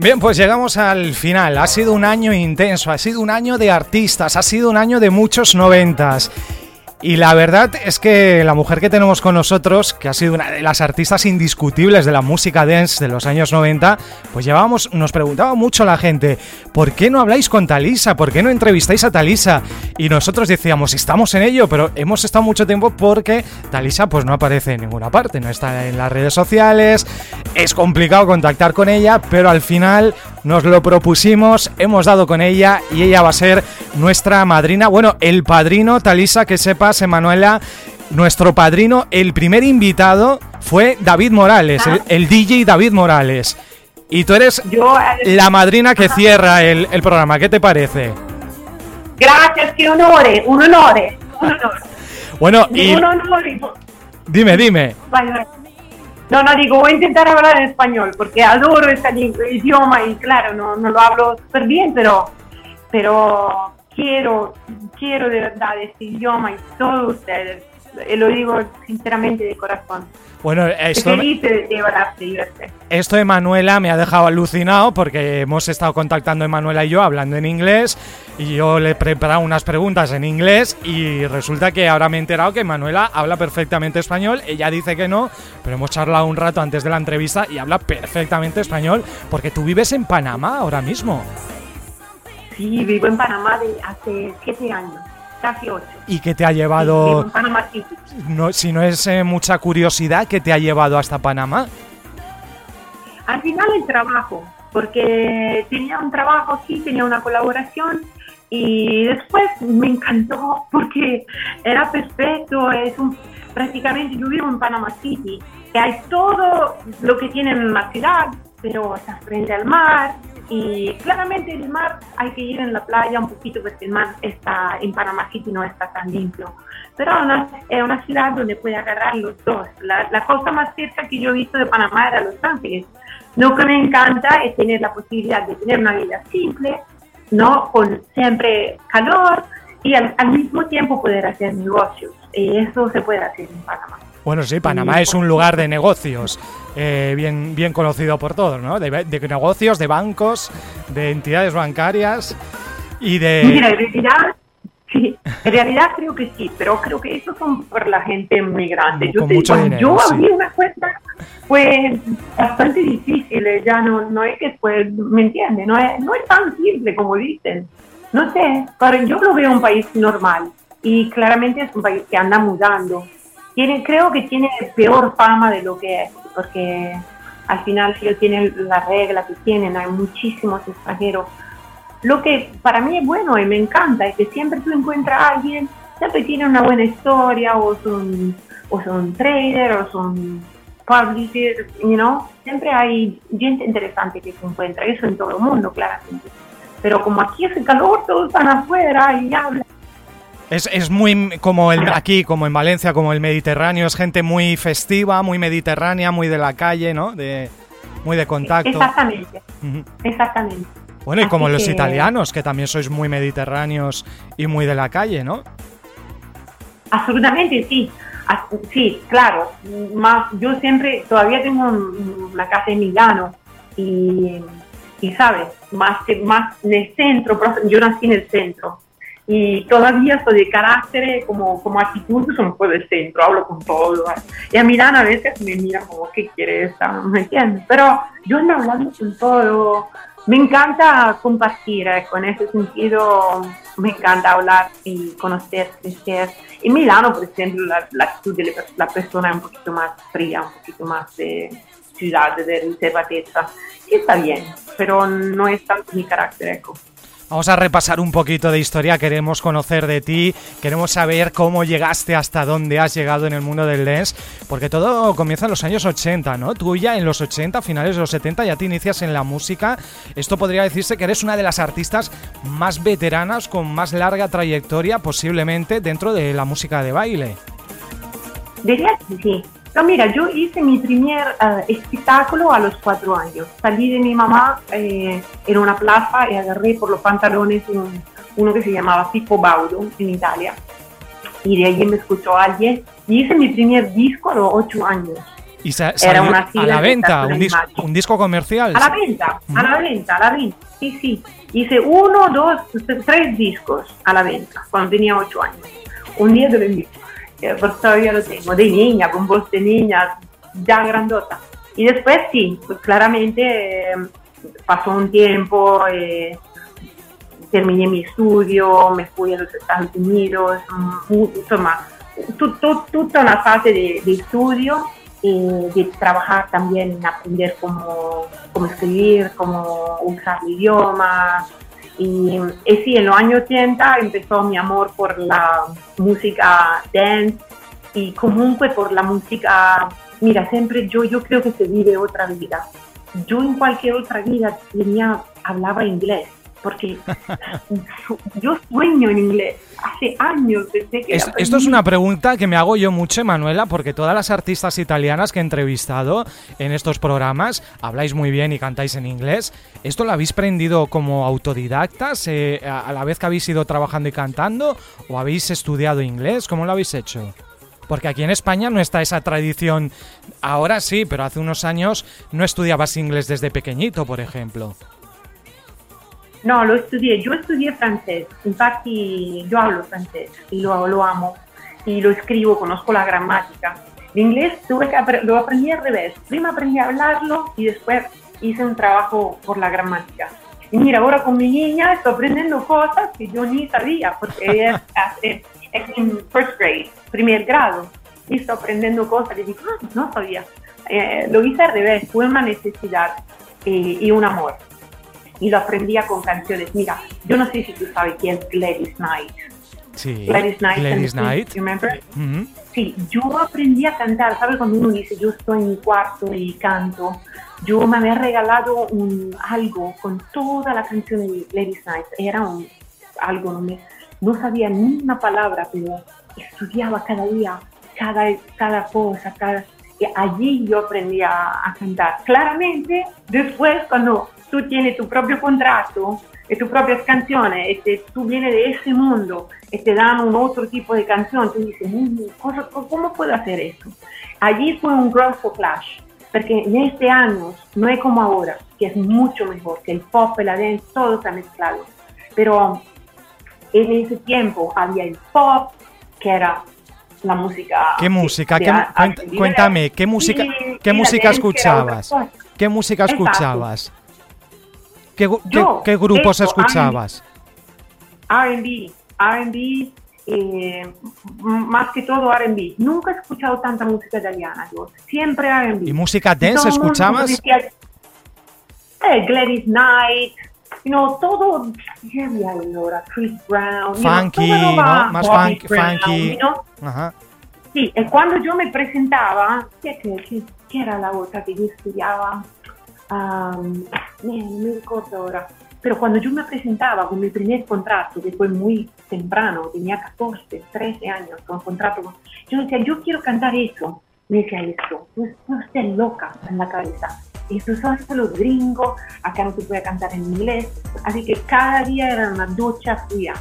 Bien, pues llegamos al final. Ha sido un año intenso, ha sido un año de artistas, ha sido un año de muchos noventas. Y la verdad es que la mujer que tenemos con nosotros, que ha sido una de las artistas indiscutibles de la música dance de los años 90, pues llevábamos, nos preguntaba mucho la gente, ¿por qué no habláis con Talisa? ¿Por qué no entrevistáis a Talisa? Y nosotros decíamos, estamos en ello, pero hemos estado mucho tiempo porque Talisa pues no aparece en ninguna parte, no está en las redes sociales, es complicado contactar con ella, pero al final nos lo propusimos, hemos dado con ella y ella va a ser nuestra madrina, bueno, el padrino, Talisa, que sepas, Emanuela, nuestro padrino, el primer invitado fue David Morales, el, DJ David Morales. Y tú eres eh, la madrina que cierra el, programa, ¿qué te parece? Gracias, qué honore, un honore, Bueno, y... Dime, dime. No, no, digo, voy a intentar hablar en español porque adoro este idioma y claro, no, no lo hablo súper bien, pero, pero quiero, quiero de verdad este idioma y todos ustedes. Y lo digo sinceramente de corazón. Bueno, esto, esto de Manuela me ha dejado alucinado porque hemos estado contactando a Manuela y yo hablando en inglés y yo le he preparado unas preguntas en inglés y resulta que ahora me he enterado que Manuela habla perfectamente español, ella dice que no, pero hemos charlado un rato antes de la entrevista y habla perfectamente español porque tú vives en Panamá ahora mismo. Sí, vivo en Panamá de hace siete años casi ocho. ¿Y qué te ha llevado? no, si no es eh, mucha curiosidad, ¿qué te ha llevado hasta Panamá? Al final el trabajo, porque tenía un trabajo aquí, tenía una colaboración y después me encantó porque era perfecto, es un, prácticamente yo vivo en Panama City, que hay todo lo que tiene en la ciudad, pero está frente al mar, y claramente el mar hay que ir en la playa un poquito porque el mar está en Panamá City no está tan limpio. Pero es una ciudad donde puede agarrar los dos. La, la, cosa más cerca que yo he visto de Panamá era Los Ángeles. Lo que me encanta es tener la posibilidad de tener una vida simple, ¿no? con siempre calor y al, al mismo tiempo poder hacer negocios. Y eso se puede hacer en Panamá. Bueno, sí, Panamá es un lugar de negocios, eh, bien, bien conocido por todos, ¿no? De, negocios, de bancos, de entidades bancarias y de... Mira, en realidad, sí, en realidad creo que sí, pero creo que eso son por la gente muy grande. Yo, mucho yo abrí una cuenta fue bastante difícil, eh, ya no, no es que fue, ¿me entiendes? No es, no es tan simple como dicen. No sé, pero yo lo veo un país normal y claramente es un país que anda mudando creo que tiene peor fama de lo que es, porque al final ellos tienen las reglas que tienen, hay muchísimos extranjeros. Lo que para mí es bueno y me encanta es que siempre tú encuentras a alguien, siempre tiene una buena historia, o son, o son trader, o son publishers, you know? siempre hay gente interesante que se encuentra, eso en todo el mundo, claramente. Pero como aquí hace calor, todos están afuera y hablan es, muy como el, aquí, como en Valencia, como el Mediterráneo, es gente muy festiva, muy mediterránea, muy de la calle, ¿no? De, muy de contacto. Exactamente, exactamente. Bueno, y como los italianos, que también sois muy mediterráneos y muy de la calle, ¿no? Absolutamente, sí. Sí, claro. Más, yo siempre, todavía tengo una casa en Milano y, y sabes, más más en el centro, yo nací en el centro y todavía soy de carácter, como, como actitud, soy un del centro, hablo con todo. Y a Milano a veces me mira como, ¿qué quieres? ¿Me entiendes? Pero yo ando hablando con todo. Me encanta compartir, eh, con ese sentido me encanta hablar y conocer, crecer. En Milano, por ejemplo, la, actitud de la persona es un poquito más fría, un poquito más de ciudad, de reservatezza. Y está bien, pero no es tanto mi carácter, eco. Vamos a repasar un poquito de historia, queremos conocer de ti, queremos saber cómo llegaste hasta dónde has llegado en el mundo del dance, porque todo comienza en los años 80, ¿no? Tú ya en los 80, finales de los 70, ya te inicias en la música. Esto podría decirse que eres una de las artistas más veteranas, con más larga trayectoria posiblemente dentro de la música de baile. Sí, no, mira, yo hice mi primer uh, espectáculo a los cuatro años. Salí de mi mamá eh, en una plaza y agarré por los pantalones uno que se llamaba Pippo Baudo en Italia. Y de ahí me escuchó alguien. Y hice mi primer disco a los ocho años. Y Era una a la venta, un disco, un disco comercial. A la venta, a la venta, a la venta. Sí, sí. Hice uno, dos, tres discos a la venta cuando tenía ocho años. Un día te lo eh, porque todavía lo tengo, de niña, con voz de niña, ya grandota. Y después sí, pues claramente eh, pasó un tiempo, eh, terminé mi estudio, me fui a los Estados Unidos, insomma, tutta una fase de, estudio y de trabajar también en aprender cómo, cómo escribir, cómo usar el idioma. Y, y, sí, en los años 80 empezó mi amor por la música dance y comunque por la música Mira, siempre yo, yo creo que se vive otra vida. Yo en cualquier otra vida tenía, hablaba inglés, porque yo sueño en inglés hace años desde que esto es una pregunta que me hago yo mucho, Manuela, porque todas las artistas italianas que he entrevistado en estos programas habláis muy bien y cantáis en inglés. ¿Esto lo habéis aprendido como autodidactas eh, a la vez que habéis ido trabajando y cantando o habéis estudiado inglés? ¿Cómo lo habéis hecho? Porque aquí en España no está esa tradición. Ahora sí, pero hace unos años no estudiabas inglés desde pequeñito, por ejemplo. No, lo estudié. Yo estudié francés. Infatti, yo hablo francés y lo, lo amo. Y lo escribo, conozco la gramática. El inglés tuve que lo aprendí al revés. Primero aprendí a hablarlo y después hice un trabajo por la gramática. Y mira, ahora con mi niña estoy aprendiendo cosas que yo ni sabía, porque ella es, en first grade, primer grado, y estoy aprendiendo cosas que digo, ah, no sabía. Eh, lo hice al revés, fue una necesidad eh, y un amor. Y lo aprendía con canciones. Mira, yo no sé si tú sabes quién es Gladys Knight. Sí, Gladys Knight. Gladys Knight. Remember? Sí, yo aprendí a cantar. ¿Sabes cuando uno dice, yo estoy en mi cuarto y canto? Yo me había regalado un, algo con toda la canción de Gladys Knight. Era un, algo, no me no sabía ni una palabra, pero estudiaba cada día, cada, cada cosa, cada... Allí yo aprendí a, cantar. Claramente, después cuando tú tienes tu propio contrato y tus propias canciones, este, tú vienes de ese mundo y te dan un otro tipo de canción, tú dices, ¿cómo puedo hacer eso? Allí fue un gran clash, porque en este año no es como ahora, que es mucho mejor, que el pop, la dance, todo está mezclado. Pero en ese tiempo había el pop, que era la música. ¿Qué música? cuéntame, ¿qué música, qué música escuchabas? ¿Qué música escuchabas? ¿Qué, qué, grupos escuchabas? RB, RB, eh, más que todo RB. Nunca he escuchado tanta música italiana, yo. Siempre RB. ¿Y música dance escuchabas? eh, Gladys Knight, no, todo, allora? Chris Brown, funky, ¿no? Más funky. Sí, y cuando yo me presentaba, ¿qué, era la otra que yo estudiaba? Um, no me recuerdo ahora. Pero cuando yo me presentaba con mi primer contrato, que fue muy temprano, tenía 14, 13 años, con contrato, yo decía, yo quiero cantar eso. Me decía eso, tú, tú estás loca en la cabeza eso son los gringos, acá no se puede cantar en inglés, así que cada día era una ducha fría.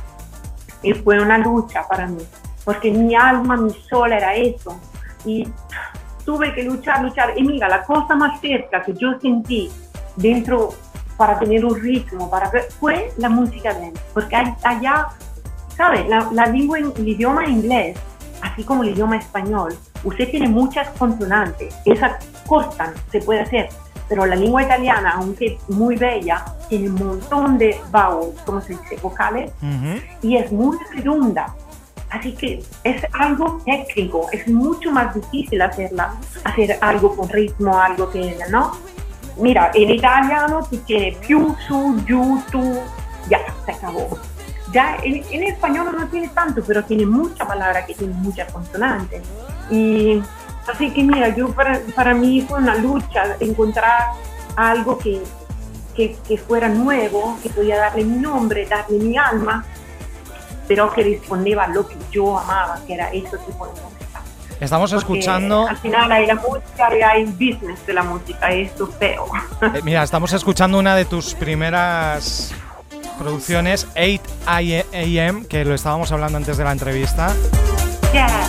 Y fue una lucha para mí, porque mi alma, mi sol era eso. Y tuve que luchar, luchar. Y mira, la cosa más cerca que yo sentí dentro para tener un ritmo, para fue la música dance, porque allá, ¿sabes? La, la lengua, el idioma inglés, así como el idioma español, usted tiene muchas consonantes, esas cortan, se puede hacer, pero la lengua italiana, aunque muy bella, tiene un montón de vowels, como se dice, vocales, y es muy redonda. Así que es algo técnico, es mucho más difícil hacerla, hacer algo con ritmo, algo que, ¿no? Mira, en italiano tú tienes più, su, giù, tu, ya, se acabó. Ya en, en español no tiene tanto, pero tiene muchas palabras que tienen muchas consonantes. Y Así que mira, yo para, para mí fue una lucha encontrar algo que, que, que, fuera nuevo, que podía darle mi nombre, darle mi alma, pero que respondía a lo que yo amaba, que era ese tipo de música. Estamos escuchando. Al final hay la música y hay business de la música, y esto feo. Eh, mira, estamos escuchando una de tus primeras producciones, 8 AM, que lo estábamos hablando antes de la entrevista.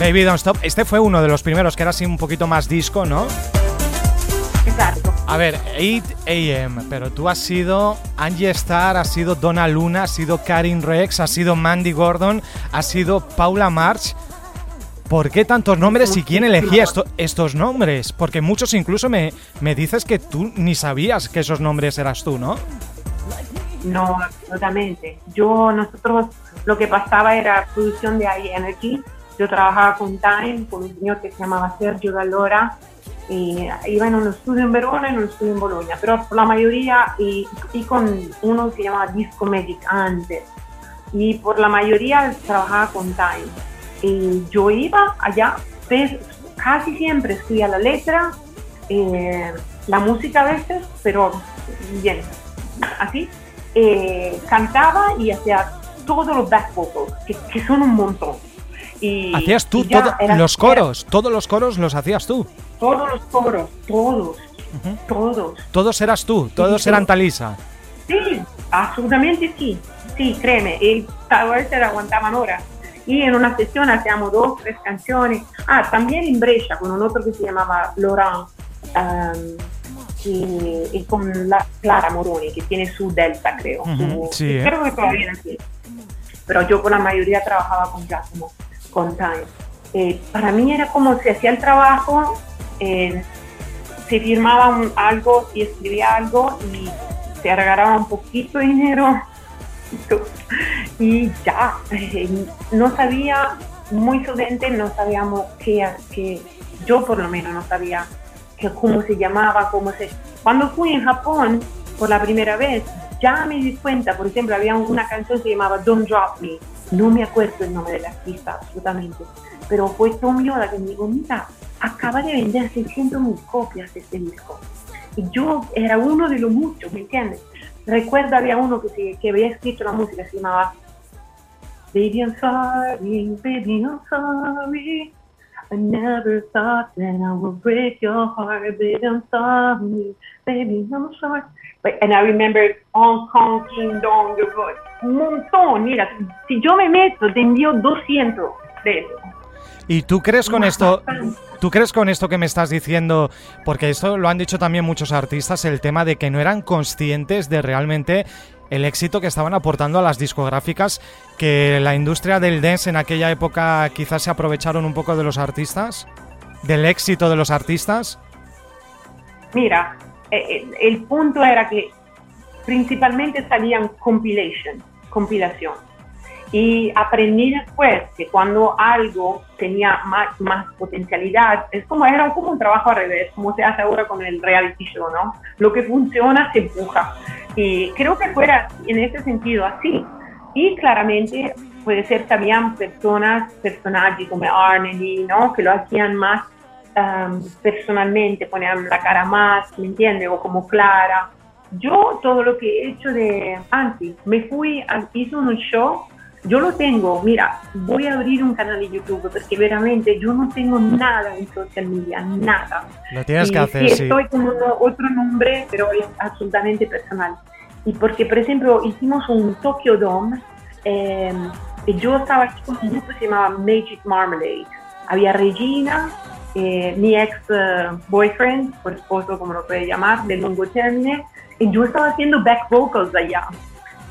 Baby Don't Stop. Este fue uno de los primeros que era así un poquito más disco, ¿no? Exacto. A ver, 8 AM, pero tú has sido Angie Starr, has sido Donna Luna, has sido Karin Rex, has sido Mandy Gordon, has sido Paula March. ¿Por qué tantos nombres y quién elegía esto- estos nombres? Porque muchos incluso me, me dices que tú ni sabías que esos nombres eras tú, ¿no? No, absolutamente. Yo, nosotros, lo que pasaba era producción de iEnergy. Yo trabajaba con Time, con un señor que se llamaba Sergio Gallora. Y iba en un estudio en Verona y en un estudio en Bologna, pero por la mayoría, y, y con uno que se llamaba Disco Magic antes. Y por la mayoría trabajaba con Time. Y yo iba allá, pues, casi siempre escribía la letra, eh, la música a veces, pero bien, así. Eh, cantaba y hacía todos los back vocals, que, que son un montón. Y, Hacías tú y todo- era- los era coros, todos los coros los hacías tú. todos los coros, todos, todos. Todos eras tú, todos sí. eran Talisa. Sí, absolutamente sí. Sí, créeme, y cada vez se aguantaban horas. Y en una sesión hacíamos dos, tres canciones. Ah, también en Brescia con un otro que se llamaba Laurent. um, y, y con la Clara Moroni, que tiene su Delta, creo. Ujú, su- sí, ¿eh? Creo que todavía tiene. Pero yo por la mayoría trabajaba con Giacomo, con Time. Eh, para mí era como se hacía el trabajo, eh, se firmaba un- algo y escribía algo y se agarraba un poquito de dinero y ya. No sabía, muy solamente no sabíamos qué, qué, yo por lo menos no sabía que cómo se llamaba, cómo se... Cuando fui en Japón por la primera vez, ya me di cuenta, por ejemplo, había una canción que se llamaba Don't Drop Me, no me acuerdo el nombre del artista absolutamente, pero fue Tom Yoda que me dijo, mira, acaba de vender 600 mil copias de este disco. Y yo era uno de los muchos, ¿me entiendes? Recuerdo había uno que, se- que había escrito la música, se llamaba Baby I'm sorry, baby I'm sorry. I never thought that I would break your heart, baby I'm sorry, baby I'm sorry. And I remember Hong Kong King Dong, un montón, mira, si yo me meto, te envío 200 de eso. ¿Y tú crees con esto, tú crees con esto que me estás diciendo, porque esto lo han dicho también muchos artistas, el tema de que no eran conscientes de realmente el éxito que estaban aportando a las discográficas, que la industria del dance en aquella época quizás se aprovecharon un poco de los artistas, del éxito de los artistas? Mira, eh, eh, el punto era que principalmente salían compilation, compilación. Y aprendí después que cuando algo tenía más, más potencialidad, es como era como un trabajo al revés, como se hace ahora con el reality show, ¿no? Lo que funciona se empuja. Y creo que fuera en ese sentido así. Y claramente puede ser habían personas, personajes como Arnely, ¿no? Que lo hacían más um, personalmente, ponían la cara más, ¿me entiendes? O como Clara. Yo todo lo que he hecho de antes, me fui, hice un show, yo lo tengo, mira, voy a abrir un canal de YouTube porque veramente yo no tengo nada en social media, nada. Lo tienes Y que hacer, sí, estoy como no- otro nombre, pero es absolutamente personal. Y porque, por ejemplo, hicimos un Tokyo Dome, eh, y yo estaba aquí con un grupo que se llamaba Magic Marmalade. Había Regina, eh, mi ex eh, boyfriend, o esposo, como lo puede llamar, de lungo término, y yo estaba haciendo back vocals allá.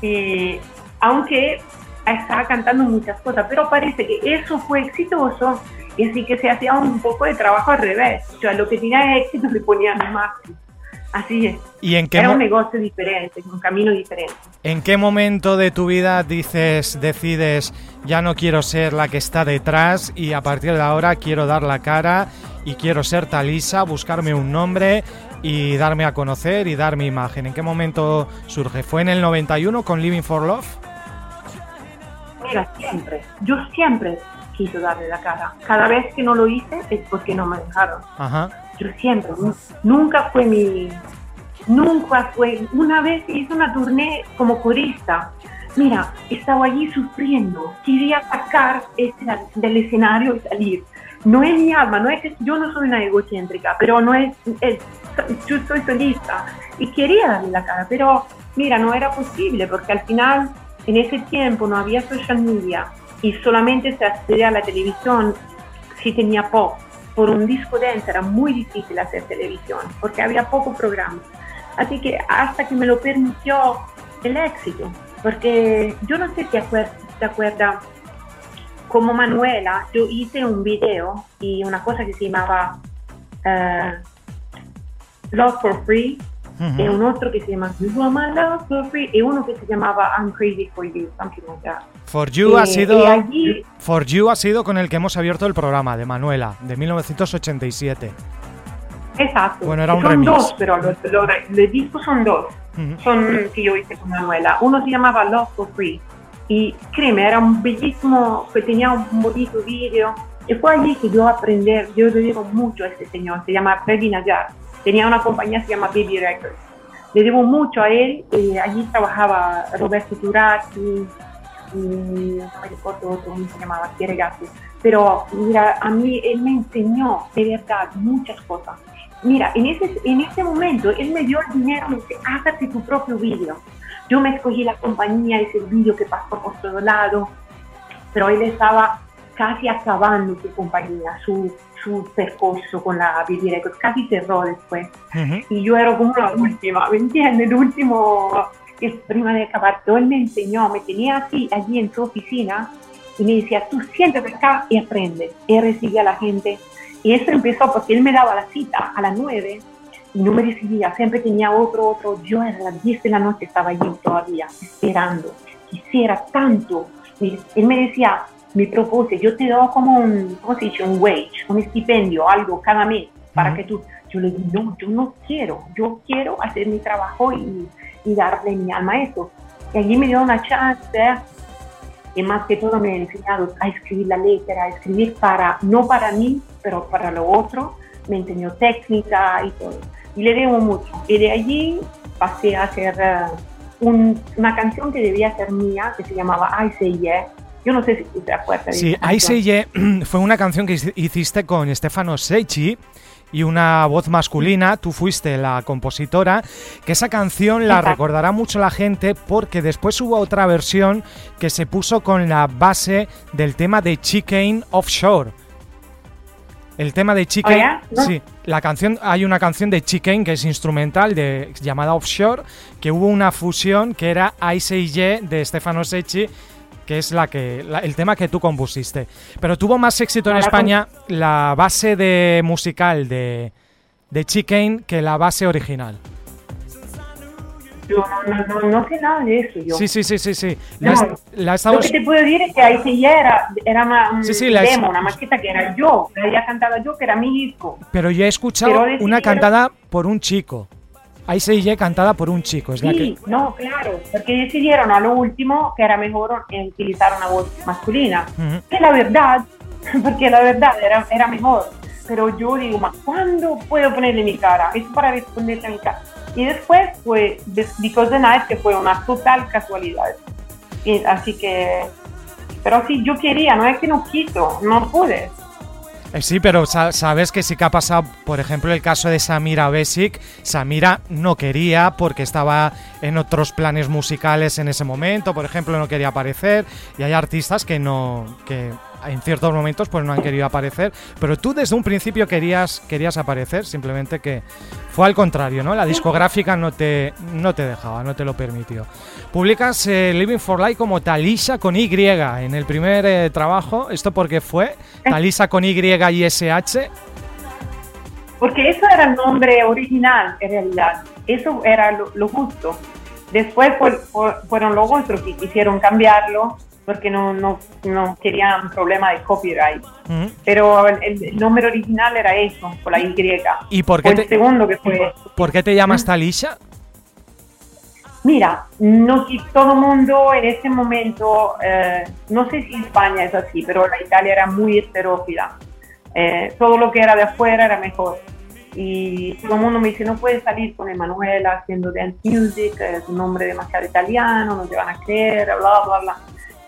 Y aunque estaba cantando muchas cosas, pero parece que eso fue exitoso y así que se hacía un poco de trabajo al revés. O sea, lo que tenía éxito le ponían más. Así es. ¿Y en qué, Era un negocio diferente, un camino diferente. en qué momento de tu vida dices, decides, ya no quiero ser la que está detrás y a partir de ahora quiero dar la cara y quiero ser Talisa, buscarme un nombre y darme a conocer y dar mi imagen? ¿En qué momento surge? ¿Fue en el 91 con Living for Love? Mira, siempre, yo siempre quise darle la cara. Cada vez que no lo hice es porque no me dejaron. Ajá. Siempre, nu- nunca fue mi, nunca fue, una vez hice una tournée como corista. Mira, estaba allí sufriendo, quería sacar este del escenario y salir. No es mi alma, no es que yo no soy una egocéntrica, pero no es, es- yo soy solista y quería darle la cara, pero mira, no era posible porque al final en ese tiempo no había social media y solamente se accedía a la televisión si tenía pop. Por un disco dance era muy difícil hacer televisión porque había poco programa. Así que hasta que me lo permitió el éxito, porque yo no sé si te acuerdas, como Manuela, yo hice un video y una cosa que se llamaba uh, Love for Free, y un otro que se llama You Love for Free, y uno que se llamaba I'm Crazy for You, something like that. For You, ha sido, for you ha sido con el que hemos abierto el programa de Manuela, de 1987. Exacto. Bueno, era un son remix. dos, pero los, los, discos son dos. Son que yo hice con Manuela. Uno se llamaba Love for Free. Y créeme, era un bellísimo, que tenía un bonito vídeo. Y fue allí que yo aprendí, yo le debo mucho a este señor, se llama Freddy Nayar. Tenía una compañía que se llama Baby Records. Le debo mucho a él. Eh, allí trabajaba Roberto Turati, y no me recuerdo otro, se llamaba, Ragazzi. Pero mira, a mí él me enseñó de verdad muchas cosas. Mira, en ese, en ese momento él me dio el dinero, me dice, hágate tu propio vídeo. Yo me escogí la compañía, ese vídeo que pasó por todo lado, pero él estaba casi acabando su compañía, su, su percorso con la BB casi cerró después. Y yo era como la última, ¿me entiendes? El último, que prima de acabar, todo él me enseñó, me tenía así allí en su oficina y me decía, tú siéntate acá y aprende. Él recibía a la gente y eso empezó porque él me daba la cita a las 9 y no me recibía, siempre tenía otro, otro. Yo a las 10 de la noche estaba allí todavía esperando. Quisiera tanto. Él me decía, me propuse, yo te doy como un, ¿cómo se dice? Un wage, un estipendio, algo cada mes para que tú. Yo le dije, no, yo no quiero, yo quiero hacer mi trabajo y, y darle mi alma a eso. Y allí me dio una chance y más que todo me ha enseñado a escribir la letra, a escribir para, no para mí, pero para lo otro. Me enseñó técnica y todo. Y le debo mucho. Y de allí pasé a hacer uh, una canción que debía ser mía, que se llamaba I Say Yeah. Yo no sé si te acuerdas. Sí, Yeah fue una canción que hiciste con Stefano Secchi y una voz masculina, tú fuiste la compositora, que esa canción la recordará mucho la gente porque después hubo otra versión que se puso con la base del tema de Chicken Offshore. El tema de Chicken, ¿Oh, sí, la canción, hay una canción de Chicken que es instrumental de llamada Offshore, que hubo una fusión que era I Say Yeah de Stefano Secchi que es la que el tema que tú compusiste. Pero tuvo más éxito en España la base de musical de, de Chicken que la base original. Yo no, no, no, sé nada de eso. Yo. Sí, sí, sí, sí. sí. La, la Lo que te puedo decir es que ahí ya era, era una, un sí, sí, demo, una maqueta que era yo, que había cantado yo, que era mi disco. Pero yo he escuchado una cantada por un chico. Ahí se dice cantada por un chico. Es sí, la que... no, claro, porque decidieron a lo último que era mejor utilizar una voz masculina. Uh -huh. Que la verdad, porque la verdad era, era mejor. Pero yo digo, ¿cuándo puedo ponerle mi cara? Es para responderte a mi cara. Y después fue Because the Night, que fue una total casualidad. Y, así que, pero sí, yo quería, no es que no quiso, no pude. Eh, sí, pero sabes que sí que ha pasado, por ejemplo, el caso de Samira Besic. Samira no quería porque estaba en otros planes musicales en ese momento, por ejemplo, no quería aparecer. Y hay artistas que no, que en ciertos momentos pues no han querido aparecer. Pero tú desde un principio querías, querías aparecer, simplemente que fue al contrario, ¿no? La discográfica no te, no te dejaba, no te lo permitió. Publicas eh, Living for Life como Talisa con Y en el primer eh, trabajo. ¿Esto por qué fue? Talisa con Y y SH. Porque eso era el nombre original, en realidad. Eso era lo, lo justo. Después fue, fue, fueron los otros que quisieron cambiarlo porque no, no, no querían problema de copyright. Uh -huh. Pero el, el, nombre original era eso, por la Y. ¿Y por qué, fue te, el segundo que fue. ¿por qué te llamas Talisa? Mira, no todo el mundo en ese momento, eh, no sé si España es así, pero la Italia era muy heterófila. Eh, todo lo que era de afuera era mejor. Y todo el mundo me dice, no puedes salir con Emanuela haciendo dance music, es un nombre demasiado italiano, no te van a creer, bla, bla, bla.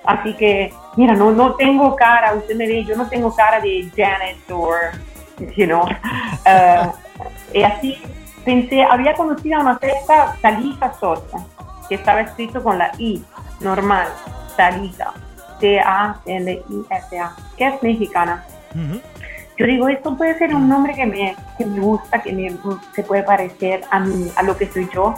Así que, mira, no, no tengo cara, usted me ve, yo no tengo cara de Janet o, you know. Uh, y así pensé, había conocido a una fiesta Talisa Sosa, que estaba escrito con la I, normal, Talisa, T-A-L-I-S-A, que es mexicana. Uh -huh. yo digo, esto puede ser un nombre que me, que me gusta, que me, se puede parecer a, a lo que soy yo,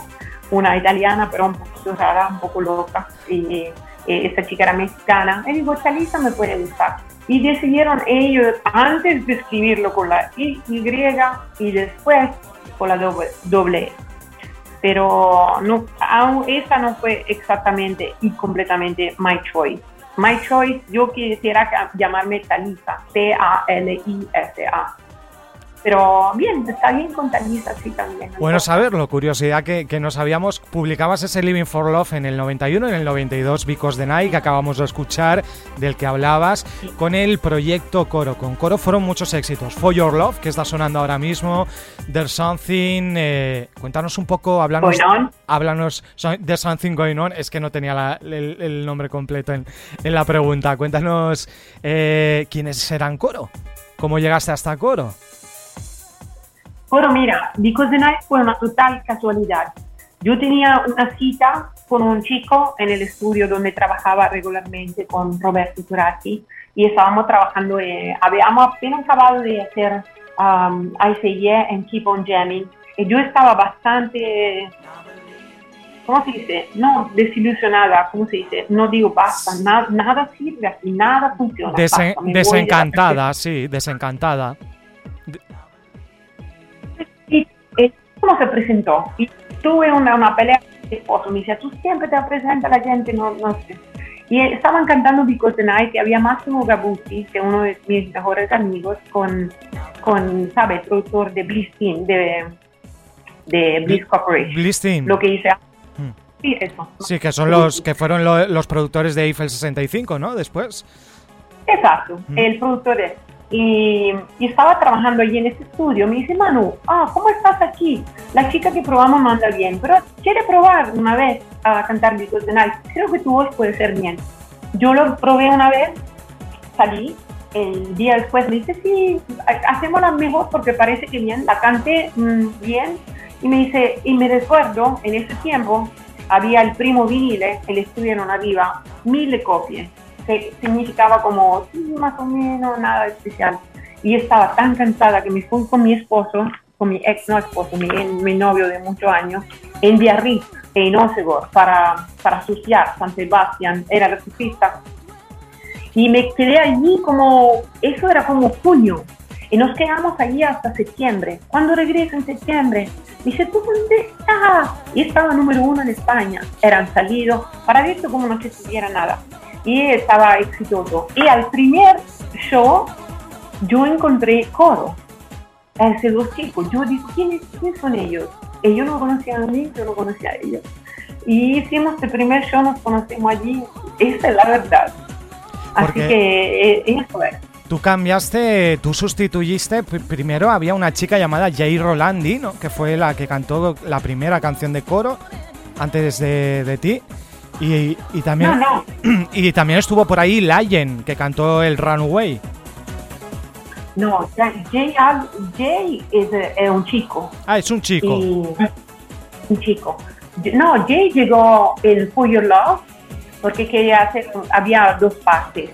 una italiana, pero un poco rara, un poco loca. Y esta chica era mexicana. Y digo, Talisa me puede gustar. Y decidieron ellos, antes de escribirlo con la Y y después con la doble, doble E. Pero no, aún esa no fue exactamente y completamente my choice. My choice, yo quisiera llamarme Talisa, T-A-L-I-S-A. Pero bien, está bien con Talisa, sí, también. Bueno saberlo, curiosidad que, que no sabíamos. Publicabas ese Living for Love en el 91, en el 92 Vicos de Night, que acabamos de escuchar, del que hablabas, con el proyecto Coro. Con Coro fueron muchos éxitos. For Your Love, que está sonando ahora mismo, There's Something... Eh, cuéntanos un poco, háblanos, háblanos There's Something Going On, es que no tenía el, nombre completo en, en, la pregunta. Cuéntanos eh, quiénes serán Coro, cómo llegaste hasta Coro. Pero mira, Night fue una total casualidad. Yo tenía una cita con un chico en el estudio donde trabajaba regularmente con Roberto Turati y estábamos trabajando, eh, habíamos apenas acabado de hacer um, en Keep on Jamming y yo estaba bastante, ¿cómo se dice? No, desilusionada, ¿cómo se dice? No digo basta, nada sirve aquí, nada funciona. desencantada, sí, desencantada. ¿Cómo se presentó? Y tuve una, una pelea con mi esposo. Me decía, tú siempre te presentas a la gente, no, no sé. Y estaban cantando Because the Night y había Massimo Gabuti, que uno de mis mejores amigos, con, con ¿sabes? Productor de Bliss Team, de, de Bliss Corporation. Bliss Team. Lo que hice. Hmm. Sí, eso. Sí, que son los que fueron los productores de Eiffel 65, ¿no? Después. Exacto, hmm. el productor es y, estaba trabajando allí en ese estudio. Me dice, Manu, ah, ¿cómo estás aquí? La chica que probamos manda bien, pero quiere probar una vez a cantar Because the Night. Creo que tu voz puede ser bien. Yo lo probé una vez, salí, el día después me dice, sí, hacemos la mejor porque parece que bien, la canté mm, bien. Y me dice, y me recuerdo, en ese tiempo había el primo vinile, el estudio no había mil copias que significaba como, más o menos, nada especial. Y estaba tan cansada que me fui con mi esposo, con mi ex no esposo, mi, mi novio de muchos años, en Biarritz, en Osegor, para, para asociar San Sebastián, era la ciclista. Y me quedé allí como, eso era como junio, y nos quedamos allí hasta septiembre. Cuando regreso en septiembre, dice, ¿tú dónde estás? Y estaba número uno en España. Eran salidos para ver como no se tuviera nada y estaba exitoso. Y al primer show yo encontré coro, a esos dos chicos. Yo digo, ¿quiénes, son ellos? Ellos no conocían a mí, yo no conocía a ellos. Y hicimos el primer show, nos conocimos allí. Esa es la verdad. Así que eh, eso es. Tú cambiaste, tú sustituyiste, primero había una chica llamada Jay Rolandi, ¿no? que fue la que cantó la primera canción de coro antes de, de ti. Y, también, y también estuvo por ahí Lion, que cantó el Runaway. No, Jay, Jay es, un chico. Ah, es un chico. un chico. No, Jay llegó For Your Love porque quería hacer, había dos partes.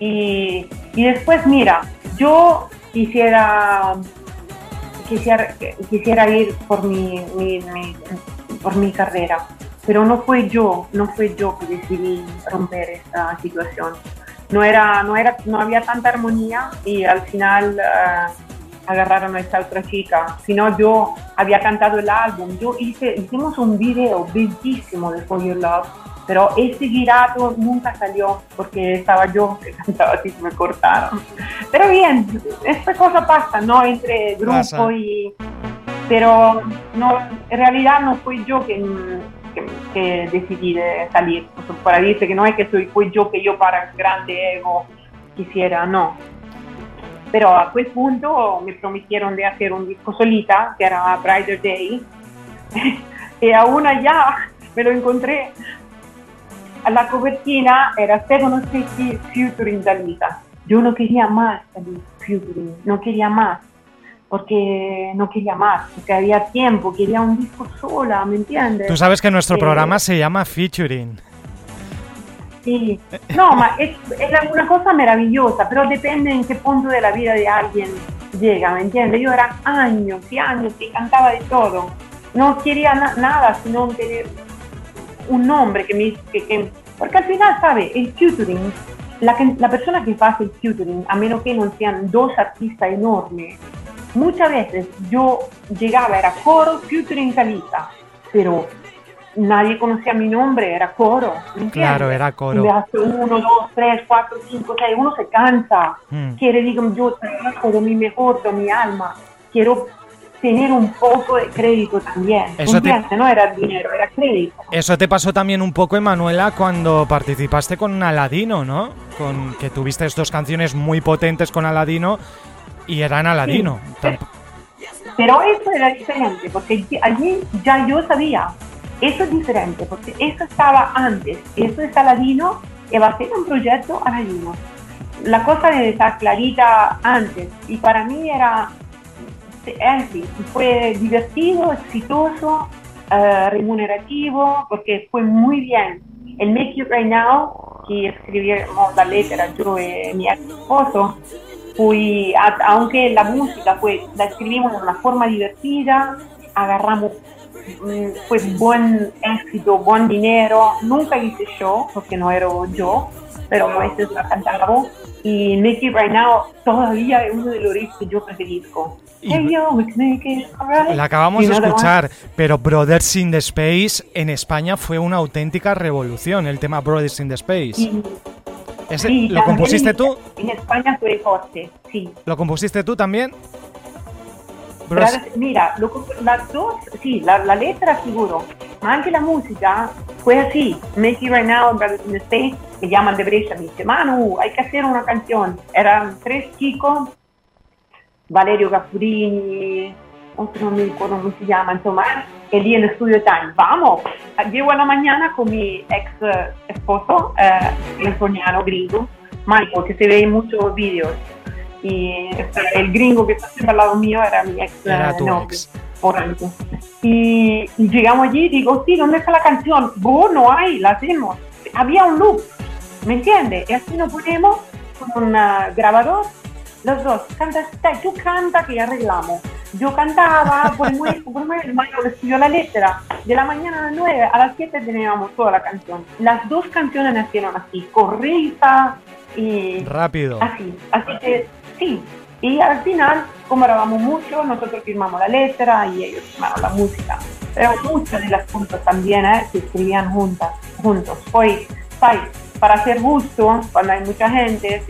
Y, y después, mira, yo quisiera, quisiera, quisiera ir por mi, mi por mi carrera pero no fue yo, no fue yo que decidí romper esta situación. No, era, no, era, no había tanta armonía y al final uh, agarraron a esta otra chica, sino yo había cantado el álbum, yo hice, hicimos un video bellísimo de For Your Love, pero ese girato nunca salió porque estaba yo que cantaba así, me cortaron. Pero bien, esta cosa pasa, ¿no? Entre grupo y... Pero no, en realidad no fui yo quien que, decidí de salir. Para dice que no es que soy fui yo que yo para grande ego quisiera, no. Pero a quel punto me prometieron de hacer un disco solita, que era Brighter Day, y aún allá me lo encontré. A la cobertina era Seven City Futuring Dalita. Yo no quería más Futuring, no quería más porque no quería más, porque había tiempo, quería un disco sola, ¿me entiendes? Tú sabes que nuestro programa se llama Featuring. sí. No, ma es, es una cosa maravillosa, pero depende en qué punto de la vida de alguien llega, ¿me entiendes? Yo era años y años que cantaba de todo. No quería na nada sino tener un nombre que me... Que, que, porque al final, ¿sabe? El tutoring, la, que, la persona que hace el tutoring, a menos que no sean dos artistas enormes, muchas veces yo llegaba, era coro, tutoring, calita, pero nadie conocía mi nombre, era coro. Claro, era coro. Y hace uno, dos, tres, cuatro, cinco, seis, uno se cansa. Mm. Quiere, digo, yo trabajo de mi mejor, de mi alma. Quiero tener un poco de crédito también. Eso te... No era dinero, era crédito. Eso te pasó también un poco, Emanuela, cuando participaste con Aladino, ¿no? Con que tuviste dos canciones muy potentes con Aladino y eran Aladino. Pero eso era diferente, porque allí ya yo sabía eso es diferente, porque eso estaba antes, eso es Aladino y va a ser un proyecto Aladino. La cosa de estar clarita antes, y para mí era así, fue divertido, exitoso, uh, remunerativo, porque fue muy bien. El Make You Right Now, que escribimos la letra yo y mi esposo, fui, aunque la música fue, la escribimos de una forma divertida, agarramos fue buen éxito, buen dinero. Nunca hice show porque no era yo, pero a veces la cantaba. Y Make It Right Now todavía es uno de los riffs que yo prefiero. La acabamos de escuchar, pero Brothers in the Space en España fue una auténtica revolución, el tema Brothers in the Space. ¿Lo compusiste tú? En España fue fuerte, sí. ¿Lo compusiste tú también? mira, las dos, sí, la, letra seguro, anche la música fue así. Make It Right Now, Brothers in the State, me llaman de Brescia, me dice, Manu, hay que hacer una canción. Eran tres chicos, Valerio Gaffurini, otro no acuerdo cómo se llama, insomma, el día en el estudio Time. Vamos, llego a la mañana con mi ex eh, esposo, eh, californiano, gringo, Michael, que se ve en muchos vídeos y el gringo que está siempre al lado mío era mi ex era novio, por algo. Y, llegamos allí y digo, sí, ¿dónde está la canción? Vos no hay, la hacemos. Había un loop, ¿me entiendes? Y así nos ponemos con un grabador, los dos, canta, tú canta que arreglamos. Yo cantaba, por muy, muy, el mayor escribió la letra. De la mañana a las 9 a las 7 teníamos toda la canción. Las dos canciones nacieron así, corrida y... Rápido. Así, así que sí. Y al final, como grabamos mucho, nosotros firmamos la letra y ellos firmaron la música. Pero muchas de las puntos también eh, se escribían juntas, juntos. Pues, ¿sabes? Para hacer gusto, cuando hay mucha gente,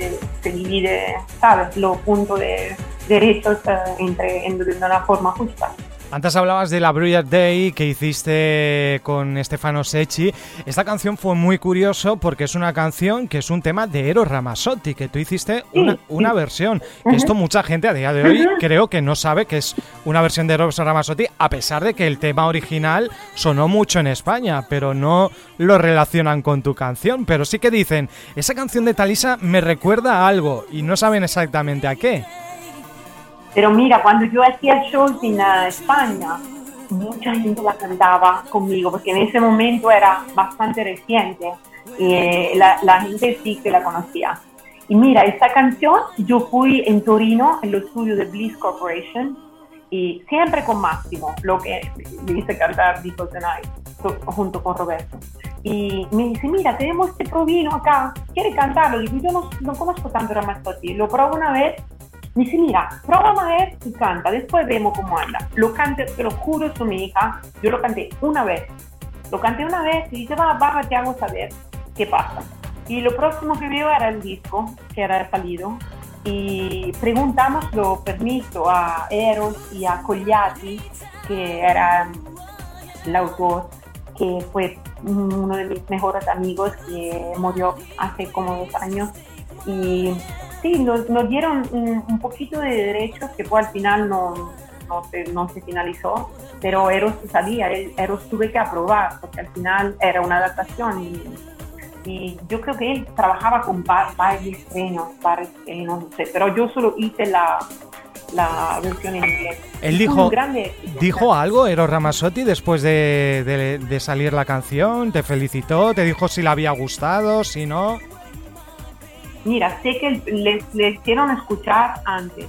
se, divide, ¿sabes? Los puntos de derechos eh, entre, en, de una forma justa. Antes hablabas de la Brilliant Day que hiciste con Stefano Secchi. Esta canción fue muy curioso porque es una canción que es un tema de Eros Ramazzotti, que tú hiciste una, versión. Esto mucha gente a día de hoy creo que no sabe que es una versión de Eros Ramazzotti, a pesar de que el tema original sonó mucho en España, pero no lo relacionan con tu canción. Pero sí que dicen, esa canción de Talisa me recuerda a algo y no saben exactamente a qué. Pero mira, cuando yo hacía el show en España, mucha gente la cantaba conmigo, porque en ese momento era bastante reciente y eh, la, la, gente sí que la conocía. Y mira, esta canción yo fui en Torino, en los estudios de Bliss Corporation, y siempre con Máximo, lo que me hice cantar Because Night, junto con Roberto. Y me dice, mira, tenemos este provino acá, ¿quiere cantarlo? Digo, yo no, no conozco tanto Ramazzotti, lo probo una vez me dice, mira, prueba una vez y canta, después vemos cómo anda. Lo canté, te lo juro, su mi hija, yo lo canté una vez. Lo canté una vez y dice, va, va, te hago saber qué pasa. Y lo próximo que veo era el disco que era salido y preguntamos lo permiso a Eros y a Cogliati, que era el autor, que fue uno de mis mejores amigos que murió hace como dos años. Y sí, nos, dieron un, poquito de derechos que fue al final no, no, se, no se finalizó, pero Eros salía, Eros tuve que aprobar, porque al final era una adaptación y, y yo creo que él trabajaba con varios estrenos, varios no sé, pero yo solo hice la, la versión en inglés. Él dijo, ¿dijo algo, Eros Ramazzotti, después de, de, salir la canción? ¿Te felicitó? ¿Te dijo si le había gustado, si no? Mira, sé que le hicieron escuchar antes.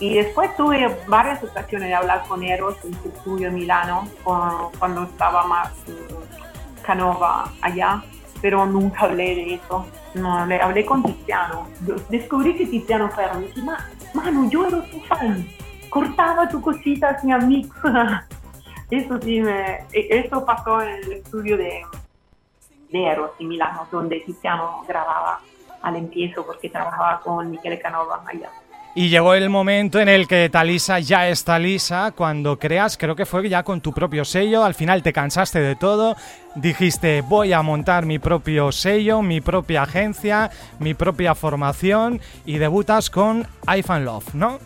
Y después tuve varias ocasiones de hablar con Eros en su estudio en Milano, cuando estaba más mm, Canova allá, pero nunca hablé de eso. No, hablé, hablé con Tiziano. Descubrí que Tiziano Ferro. Me dije, mano, yo era tu fan. Cortaba tus cositas, mi amigo. eso sí, me, e, eso pasó en el estudio de, de Eros en Milano, donde Tiziano grababa al empiezo porque trabajaba con Michele Canova allá. Y llegó el momento en el que Talisa ya está lisa, cuando creas, creo que fue ya con tu propio sello, al final te cansaste de todo, dijiste voy a montar mi propio sello, mi propia agencia, mi propia formación y debutas con I Fan Love, ¿no?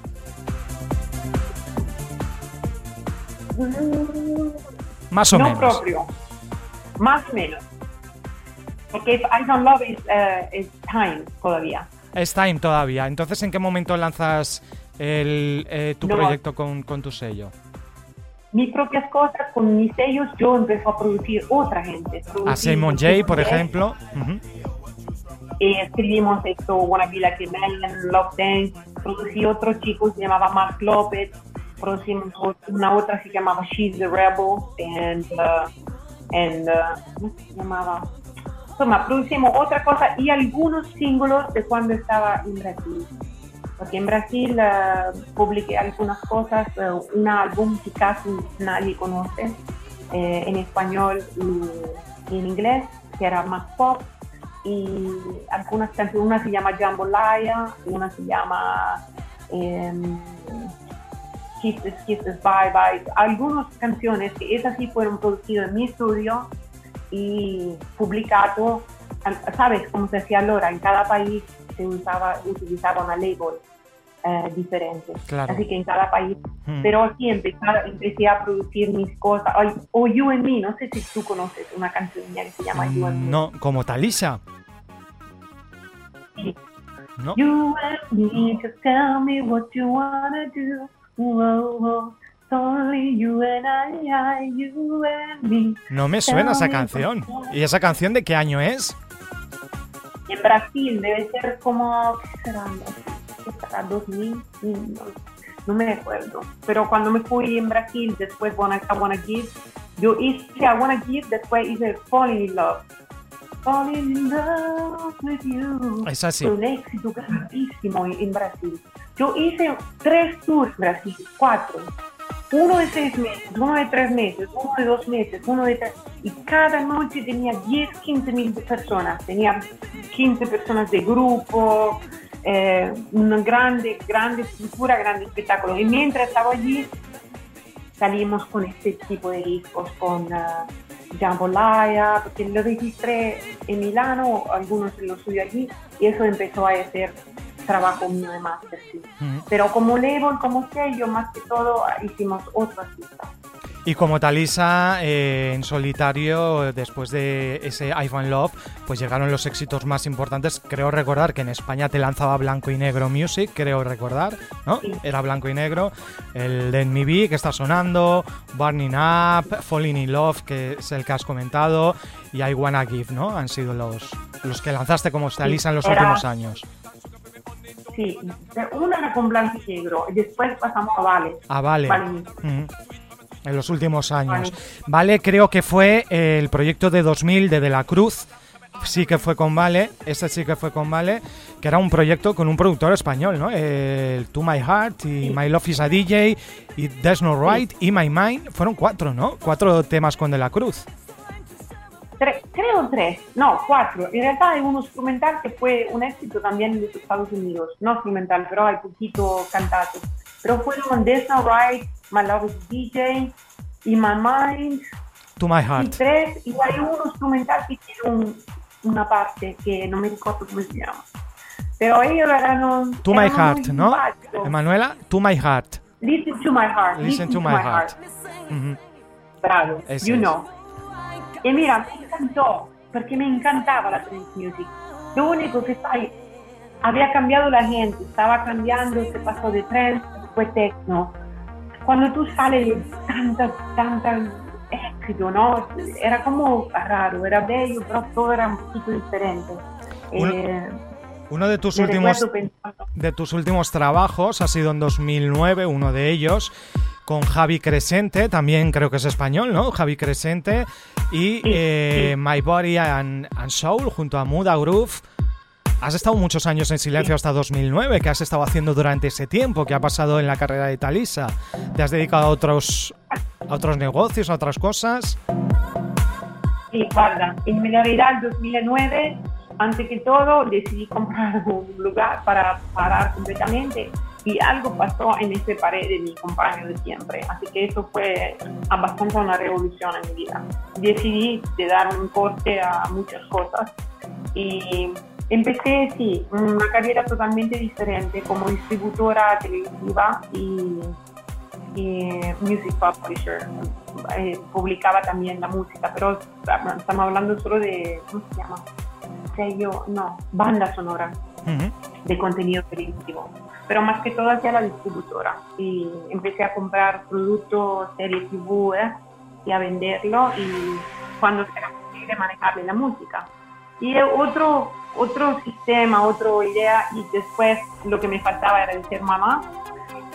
Más o no menos. propio, más o menos. Porque I Fan Love es uh, time todavía. Es Time todavía. Entonces, ¿en qué momento lanzas el, eh, tu proyecto con, con, tu sello? Mis propias cosas, con mis sellos, yo empecé a producir otra gente. A Simon J, por ejemplo. Eh, escribimos esto, Wanna Be Like a Man, Love Dance. Producí otro chico, se llamaba Mark Lopez. Producimos una otra que se llamaba She's the Rebel. And, uh, and uh, ¿cómo se llamaba? Toma, producimos otra cosa y algunos símbolos de cuando estaba en Brasil. Porque en Brasil uh, publiqué algunas cosas, uh, un álbum que casi nadie conoce, eh, en español y, en inglés, que era más pop. Y algunas canciones, una se llama Jambalaya, una se llama um, Kisses, Kisses, Bye Bye. Algunas canciones que esas sí fueron producidas en mi estudio y publicado, ¿sabes? Como se decía Laura, en cada país se usaba, utilizaba una label eh, diferente. Así que en cada país. Hmm. Pero aquí empecé, empecé, a producir mis cosas. O, You and Me, no sé si tú conoces una canción que se llama You and Me. No, como Talisa. Sí. No. You and me, just tell me what you wanna do. No me suena esa canción. ¿Y esa canción de qué año es? En Brasil, debe ser como, ¿qué será? ¿Será 2000? No, me acuerdo. Pero cuando me fui en Brasil, después Wanna, I Wanna Give, yo hice I Wanna Give, después hice Falling in Love. Falling in Love with You. Es así. un éxito grandísimo en Brasil. Yo hice tres tours en Brasil, cuatro uno de seis meses, uno de tres meses, uno de dos meses, uno de tres, y cada noche tenía 10, 15 mil personas, tenía 15 personas de grupo, eh, una grande, grande estructura, grande espectáculo. Y mientras estaba allí, salimos con este tipo de discos, con uh, Jambolaya, porque lo registré en Milano, algunos lo subí allí, y eso empezó a ser trabajo mío de máster, sí. Pero como label, como sello, más que todo, hicimos otro artista. Y como Talisa, eh, en solitario, después de ese iPhone Love, pues llegaron los éxitos más importantes. Creo recordar que en España te lanzaba Blanco y Negro Music, creo recordar, ¿no? Era Blanco y Negro. El de Me Be, que está sonando, Burning Up, Falling in Love, que es el que has comentado, y I Wanna Give, ¿no? Han sido los, los que lanzaste como Talisa en los últimos años. Sí, una era con blanco y negro, y después pasamos a Vale. A Vale. En los últimos años. Vale. creo que fue el proyecto de 2000 de De la Cruz. Sí que fue con Vale, ese sí que fue con Vale, que era un proyecto con un productor español, ¿no? El To My Heart y My Love is a DJ y There's No Right y My Mind. Fueron cuatro, ¿no? Cuatro temas con De la Cruz creo tres, no, cuatro. En realidad hay un instrumental que fue un éxito también en los Estados Unidos. No instrumental, pero hay poquito cantado. Pero fueron There's No Right, My Love is DJ y My Mind. To My Heart. Y tres, y hay un instrumental que tiene una parte que no me recuerdo cómo se llama. Pero ellos eran... To My Heart, ¿no? Emanuela, To My Heart. Listen to My Heart. Listen, to, My, Heart. Bravo, you know. Y mira, me encantó, porque me encantaba la trance music. Lo único que sai, había cambiado la gente, estaba cambiando, se pasó de trance, fue techno. Cuando tú sales de tanta, tanta éxito, ¿no? Era como raro, era bello, pero todo era un poquito diferente. Eh, uno de tus, últimos, de tus últimos trabajos ha sido en 2009, uno de ellos, con Javi Crescente, también creo que es español, ¿no? Javi Crescente, y eh, My Body and, Soul junto a Muda Groove. Has estado muchos años en silencio hasta 2009. ¿Qué has estado haciendo durante ese tiempo? ¿Qué ha pasado en la carrera de Talisa? ¿Te has dedicado a otros, a otros negocios, a otras cosas? Sí, guarda, en realidad 2009 antes que todo decidí comprar un lugar para parar completamente y algo pasó en ese pared de mi compañero de siempre. Así que eso fue bastante una revolución en mi vida. Decidí de dar un corte a muchas cosas y empecé, sí, una carrera totalmente diferente como distributora televisiva y, music publisher. Eh, publicaba también la música, pero estamos hablando solo de, ¿cómo se llama? sello, no, banda sonora de contenido televisivo. Pero más que todo hacia la distributora. Y empecé a comprar productos, series TV ¿eh? y a venderlo y cuando era posible manejarle la música. Y otro, otro sistema, otra idea y después lo que me faltaba era ser mamá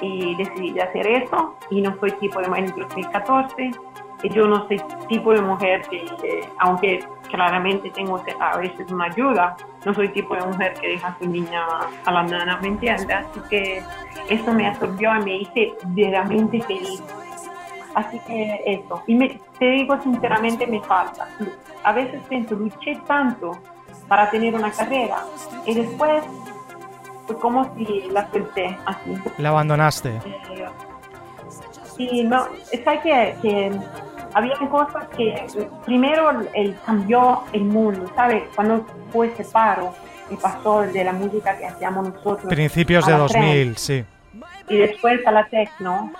y decidí hacer eso y no soy tipo de en 2014 yo no soy tipo de mujer que, aunque claramente tengo a veces una ayuda, no soy tipo de mujer que deja a su niña a la nana, ¿me entiendes? Así que eso me absorbió y me hice verdaderamente feliz. Así que eso. Y me, te digo sinceramente, me falta. A veces pienso, luché tanto para tener una carrera y después fue como si la solté así. La abandonaste. Eh, sí, no, sabes que, que había cosas que primero el, cambió el mundo, ¿sabes? Cuando fue ese paro y pasó de la música que hacíamos nosotros. Principios de 2000, sí. Y después a la techno,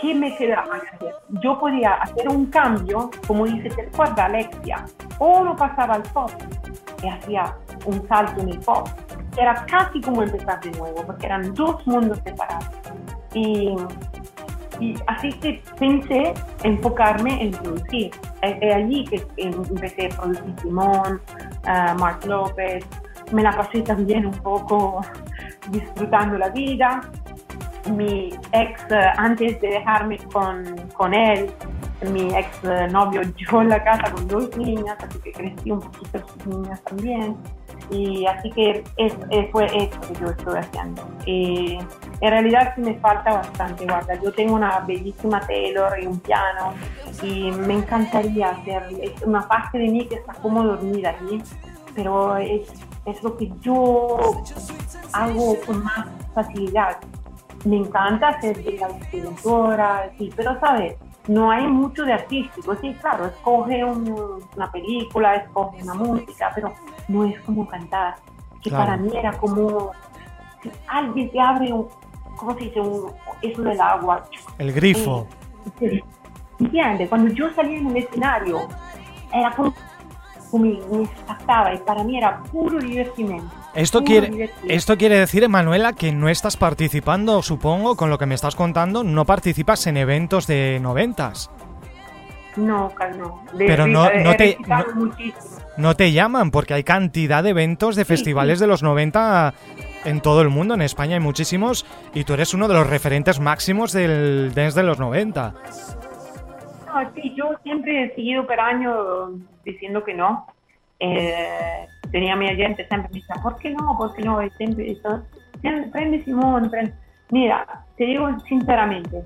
¿qué me quedaba hacer? Yo podía hacer un cambio, como dice, ¿te acuerdas Alexia? O no pasaba al pop y hacía un salto en el pop. Era casi como empezar de nuevo, porque eran dos mundos separados. Y y así que pensé enfocarme en producir. Es, allí que empecé a producir Simón, uh, Mark López. Me la pasé también un poco disfrutando la vida. Mi ex, eh, antes de dejarme con, con él, mi ex eh, novio yo en la casa con dos niñas, así que crecí un poquito sus niñas también. Y así que es, fue eso que yo estoy haciendo. Y en realidad sí me falta bastante, guarda, yo tengo una bellísima Taylor y un piano y me encantaría hacer, es una parte de mí que está como dormida allí, pero es, es lo que yo hago con más facilidad. Me encanta hacer de la distribuidora, sí, pero sabes, no hay mucho de artístico. Sí, claro, escoge una película, escoge una música, pero no es como cantar. Que para mí era como si alguien te abre un, ¿cómo se dice? Un, eso del agua. El grifo. Eh, ¿Entiendes? Cuando yo salía en un escenario, era como, como me, me y para mí era puro divertimento. Esto quiere, esto quiere decir, Emanuela, que no estás participando, supongo, con lo que me estás contando, no participas en eventos de noventas. No, no. Pero no, no te, no, te llaman, porque hay cantidad de eventos de festivales de los 90 en todo el mundo, en España hay muchísimos, y tú eres uno de los referentes máximos del dance de los 90. No, sí, yo siempre he seguido per año diciendo que no. Eh, tenía mi agente siempre me decía, ¿por qué no? ¿Por qué no? Y siempre, eso, prende Simón, prende. Mira, te digo sinceramente,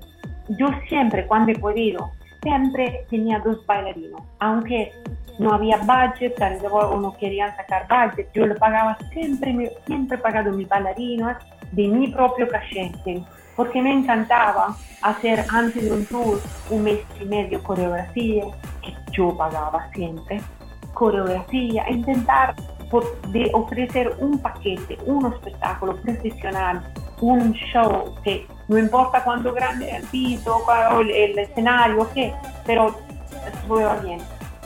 yo siempre, cuando he podido, siempre tenía dos bailarinos, aunque no había budget, tal vez no querían sacar budget, yo lo pagaba siempre, siempre he pagado mi bailarino de mi propio cachete, porque me encantaba hacer antes de un tour un mes y medio coreografía, que yo pagaba siempre, coreografía, intentar de ofrecer un paquete, un espectáculo profesional, un show que no importa cuánto grande el piso, el, el escenario, qué, pero estuvo bien.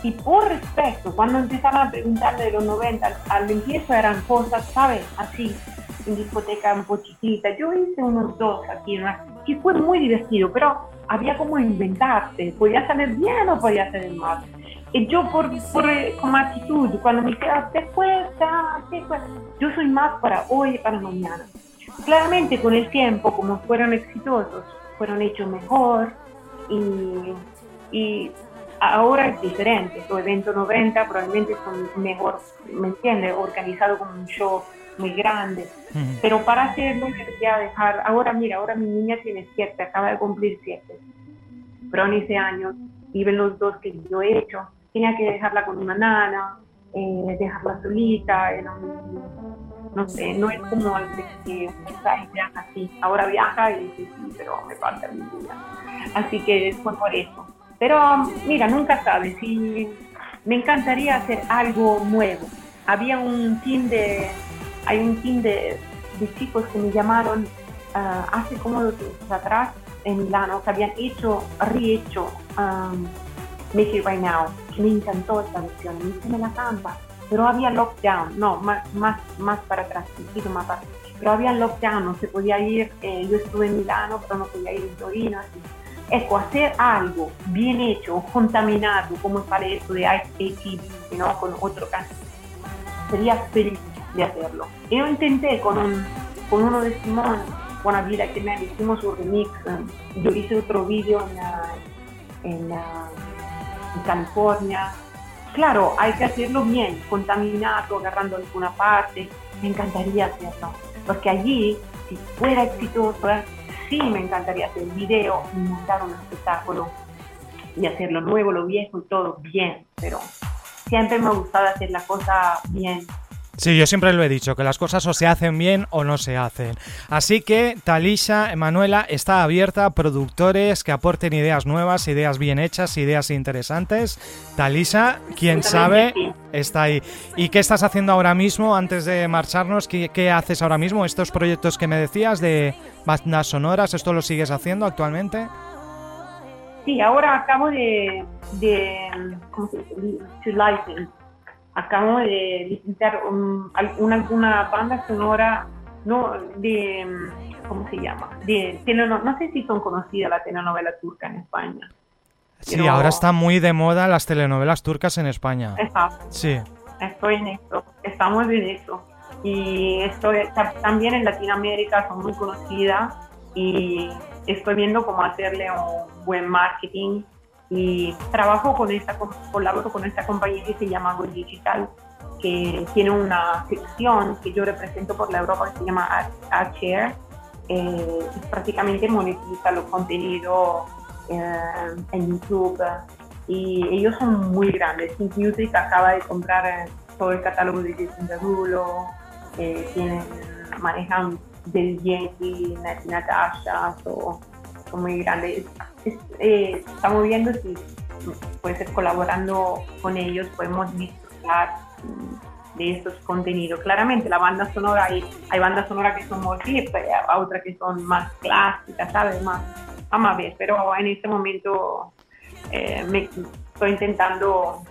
Y por respeto, cuando empezaban a preguntar de los 90, al empiezo eran cosas, ¿sabes? Así, en discoteca un poquitita. Yo hice unos dos aquí, que fue muy divertido, pero había como inventarte, podía salir bien o podía salir mal. Y yo por, por eh, como actitud, cuando me quedas te cuesta, yo soy más para hoy y para mañana. Claramente con el tiempo, como fueron exitosos, fueron hechos mejor y, y ahora es diferente. Su evento 90 probablemente son mejor, ¿me entiendes? Organizado como un show muy grande. Pero para hacerlo quería dejar, ahora mira, ahora mi niña tiene siete, acaba de cumplir siete. Pero en ese año viven los dos que yo he hecho. Tenía que dejarla con una nana, eh, dejarla solita, no sé, no es como el de que viaja así. Ahora viaja y sí, sí, pero me falta mi vida. Así que fue por eso. Pero mira, nunca sabes, si me encantaría hacer algo nuevo. Había un team de hay un team de, chicos que me llamaron ah, hace como dos meses atrás en Milano que habían hecho, rehecho um, Make It Right Now. Me encantó esta versión, me hice la campa, pero había lockdown, no, más, más, más para atrás, más para pero había lockdown, no se podía ir, eh, yo estuve en Milano, pero no podía ir en Torino, así. Ecco, hacer algo bien hecho, contaminado, como parece esto de ICTV, ¿no? con otro caso, sería feliz de hacerlo. Yo intenté con, un, con uno de Simón, Buena Vida que me hicimos un remix. Eh, yo hice otro vídeo en, en, California. Claro, hay que hacerlo bien, contaminado, agarrando alguna parte. Me encantaría hacerlo, porque allí, si fuera exitoso, eh, sí me encantaría hacer el video y montar un espectáculo y hacer lo nuevo, lo viejo y todo bien, pero siempre me ha gustado hacer la cosa bien Sí, yo siempre lo he dicho, que las cosas o se hacen bien o no se hacen. Así que Talisa, Emanuela, está abierta a productores que aporten ideas nuevas, ideas bien hechas, ideas interesantes. Talisa, quién sabe, está ahí. ¿Y qué estás haciendo ahora mismo antes de marcharnos? ¿Qué, haces ahora mismo? ¿Estos proyectos que me decías de bandas sonoras, esto lo sigues haciendo actualmente? Sí, ahora acabo de, de ¿cómo se dice? Acabo de licenciar una, alguna banda sonora no de cómo se llama de no sé si son conocidas la telenovela turca en España. Sí ahora está muy de moda las telenovelas turcas en España. Exacto. Sí. Estoy en esto estamos en eso. Y estoy también en Latinoamérica son muy conocidas y estoy viendo cómo hacerle un buen marketing y trabajo con esta, colaboro con esta compañía que se llama Go Digital, que tiene una sección que yo represento por la Europa que se llama AdShare, eh, prácticamente monetiza los contenidos eh, en YouTube y ellos son muy grandes. Think Music acaba de comprar eh, todo el catálogo de Jason Derulo, eh, tienen, manejan del Yankee, Natasha, son muy grandes eh, estamos viendo si puede ser colaborando con ellos podemos disfrutar mm, de estos contenidos. Claramente la banda sonora, hay, hay bandas sonoras que son muy hay otras que son más clásicas, ¿sabes? Más, vamos a ver, pero en este momento eh, me estoy intentando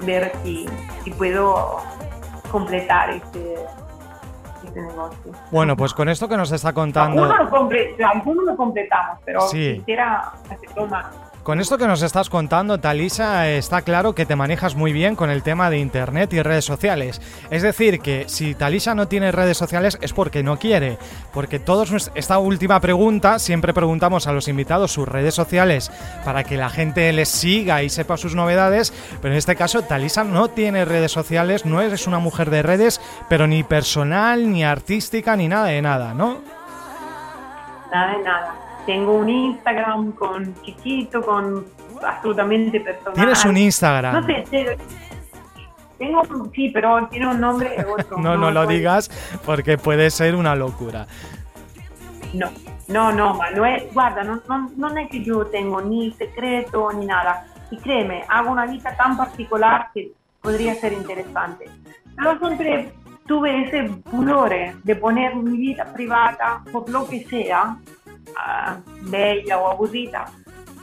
ver si, si puedo completar este, este negocio. Bueno, pues con esto que nos está contando... Algunos lo, lo completamos, pero quisiera hacerlo más. Con esto que nos estás contando, Talisa, está claro que te manejas muy bien con el tema de Internet y redes sociales. Es decir, que si Talisa no tiene redes sociales es porque no quiere. Porque todos, esta última pregunta, siempre preguntamos a los invitados sus redes sociales para que la gente les siga y sepa sus novedades. Pero en este caso, Talisa no tiene redes sociales, no eres una mujer de redes, pero ni personal, ni artística, ni nada de nada, ¿no? Nada de nada tengo un Instagram con chiquito, con absolutamente personal. ¿Tienes un Instagram? No sé, tengo, sí, pero tiene un nombre otro. no, no, lo digas porque puede ser una locura. No, no, no, Manuel, guarda, no, no, no es que yo tengo ni secreto ni nada. Y créeme, hago una vida tan particular que podría ser interesante. Pero siempre tuve ese pudore de poner mi vida privada, por lo que sea, bella o aburrida,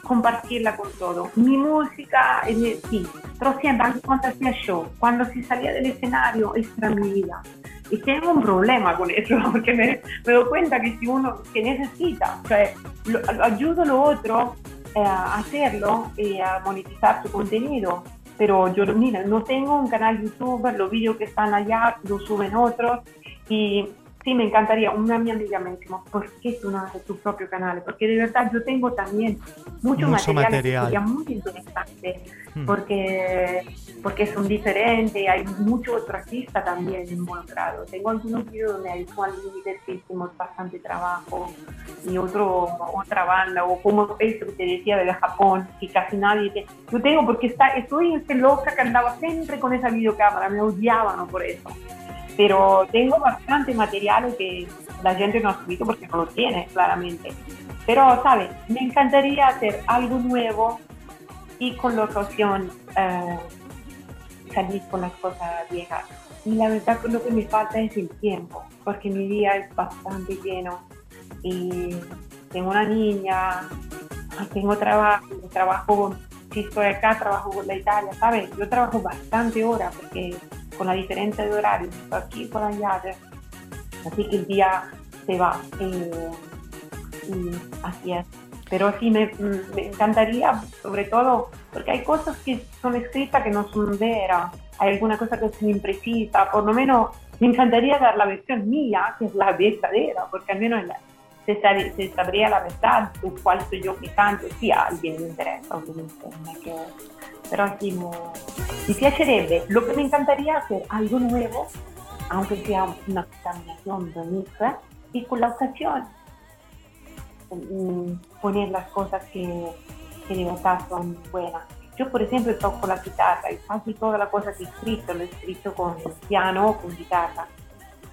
compartirla con todo. Mi música, sí, pero siempre, cuando hacía show, cuando si salía del escenario, era mi vida. Y tengo un problema con eso, porque me, me doy cuenta que si uno que necesita, o sea, lo, ayudo a lo otro eh, a hacerlo y a monetizar su contenido. Pero yo, mira, no tengo un canal YouTube, los vídeos que están allá los suben otros y sí, me encantaría. Una mi amiga me dijo, ¿por qué tú no haces tu propio canal? Porque de verdad yo tengo también mucho, mucho material, material. muy interesante, hmm. porque, porque son diferentes, hay muchos otros artistas también involucrados. Tengo algunos vídeos donde hay Juan Líder que hicimos bastante trabajo y otro, otra banda, o como eso que te decía de Japón, que casi nadie... Te... Yo tengo, porque está, estoy este loca que andaba siempre con esa videocámara, me odiaban por eso pero tengo bastante material que la gente no ha subido porque no lo tiene, claramente. Pero, ¿sabes? Me encantaría hacer algo nuevo y con la ocasión eh, salir con las cosas viejas. Y la verdad lo que me falta es el tiempo, porque mi día es bastante lleno y tengo una niña, tengo trabajo, trabajo, si estoy acá, trabajo con la Italia, ¿sabes? Yo trabajo bastante horas porque con la diferencia de horario, aquí por allá, así que el día se va. Eh, y así es. Pero sí, me, me, encantaría, sobre todo, porque hay cosas que son escritas que no son veras, hay alguna cosa que es imprecisa, por lo menos me encantaría dar la versión mía, que es la verdadera, porque al menos se, se, sabría la verdad, cuál soy yo canto, si a alguien le interesa, obviamente, pero así no. Mi piacerebbe, lo que me encantaría hacer algo nuevo, aunque sea una contaminación bonita, y con la ocasión mm, poner las cosas que, que de verdad son buenas. Yo, por ejemplo, toco la guitarra y casi toda la cosa que he escrito, lo he escrito con piano o con guitarra.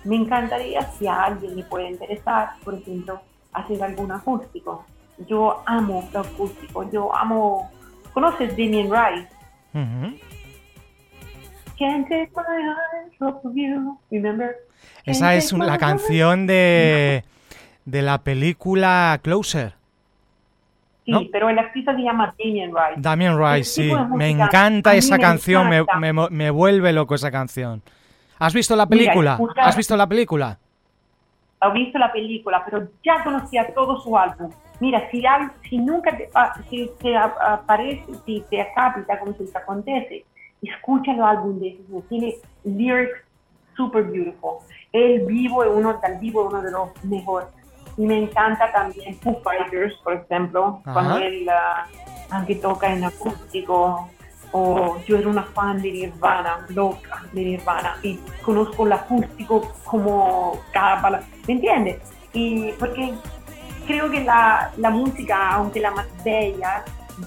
Me encantaría si a alguien le puede interesar, por ejemplo, hacer algún acústico. Yo amo lo acústico, yo amo ¿Conoces Damien Rice? Esa es la canción de, de la película Closer. Sí, pero el artista se llama Damien Rice. Damien Rice, sí. Me encanta esa canción, me, me, me, vuelve loco esa canción. ¿Has visto la película? ¿Has visto la película? He visto la película, pero ya conocía todo su álbum. Mira, si, hay, si nunca te, ah, si te aparece, si te capita como si te acontece, escucha el álbum de ese, tiene lyrics super beautiful. El vivo es uno, del vivo es uno de los mejores. Y me encanta también Foo Fighters, por ejemplo, cuando él uh, aunque toca en acústico, o yo era una fan de Nirvana, loca de Nirvana, y conozco el acústico como palabra, ¿me entiendes? Y porque creo que la, la, música, aunque la más bella,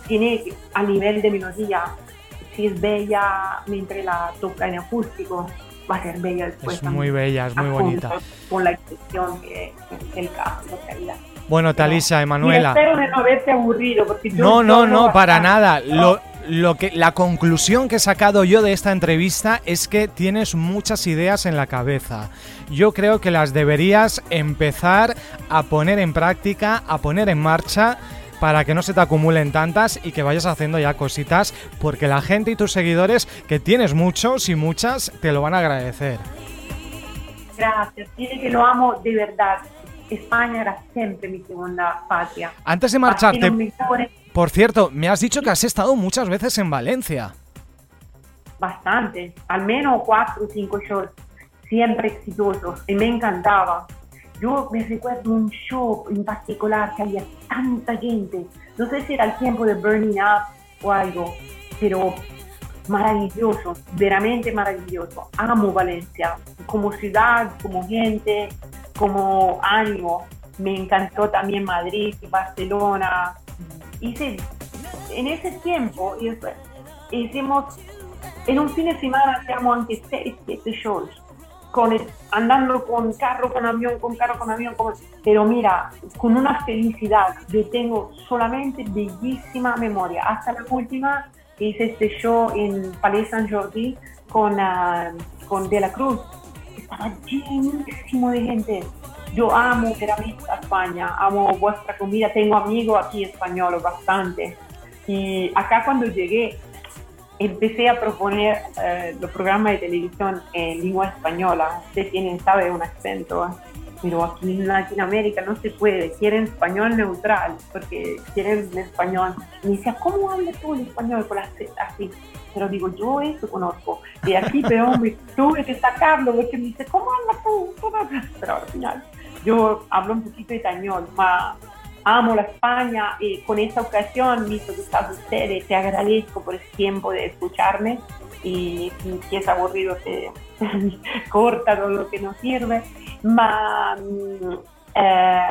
tiene a nivel de melodía, si es bella mientras la toca en acústico, va a ser bella después. Es muy bella, es muy bonita. Con la expresión que es el caso, realidad. Bueno, Talisa, Emanuela. espero de no haberte aburrido. Porque no, no, no, para nada. Lo, lo que, la conclusión que he sacado yo de esta entrevista es que tienes muchas ideas en la cabeza. Yo creo que las deberías empezar a poner en práctica, a poner en marcha para que no se te acumulen tantas y que vayas haciendo ya cositas, porque la gente y tus seguidores, que tienes muchos y muchas, te lo van a agradecer. Gracias, tiene que lo amo de verdad. España era siempre mi segunda patria. Antes de marcharte, por cierto, me has dicho que has estado muchas veces en Valencia. Bastante, al menos cuatro o cinco shows, siempre exitosos, y me encantaba. Yo me recuerdo un show en particular que había tanta gente, no sé si era el tiempo de Burning Up o algo, pero maravilloso, veramente maravilloso. Amo Valencia, como ciudad, como gente, como ánimo. Me encantó también Madrid, Barcelona, hice, en ese tiempo, hicimos, en un fin de semana hacíamos antes seis, siete shows, con andando con carro, con avión, con carro, con avión, pero mira, con una felicidad, yo tengo solamente bellísima memoria, hasta la última hice este show en Palais Saint Jordi con, uh, con De la Cruz, estaba llenísimo de gente, yo amo a España, amo vuestra comida, tengo amigos aquí españoles bastante. Y acá cuando llegué, empecé a proponer eh, los programas de televisión en lengua española. Ustedes tienen, sabe, un acento, pero aquí en Latinoamérica no se puede. Quieren español neutral, porque quieren español. Me decía, ¿cómo hablas tú el español con así? Pero digo, yo eso conozco. Y aquí, pero me tuve que sacarlo, porque me dice, ¿cómo hablas tú? Pero al final, yo hablo un poquito español, más amo la España y con esta ocasión, visto que estás ustedes, te agradezco por el tiempo de escucharme y si es aburrido te corta todo lo que nos sirve. Ma, mm, eh,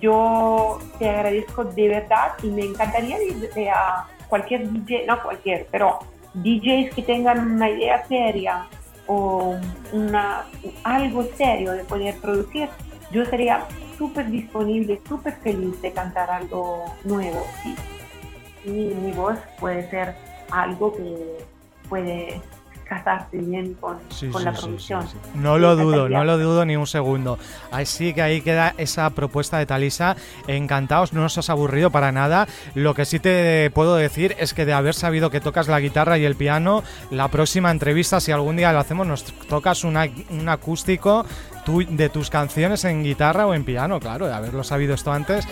yo te agradezco de verdad y me encantaría decirle a cualquier DJ, no cualquier, pero DJs que tengan una idea seria o una, algo serio de poder producir, yo sería súper disponible, súper feliz de cantar algo nuevo. Y, mi voz puede ser algo que puede casarse bien con, la producción. no lo dudo, no lo dudo ni un segundo. Así que ahí queda esa propuesta de Talisa. Encantados, no nos has aburrido para nada. Lo que sí te puedo decir es que de haber sabido que tocas la guitarra y el piano, la próxima entrevista, si algún día lo hacemos, nos tocas un acústico de tus canciones en guitarra o en piano, claro, de haberlo sabido esto antes.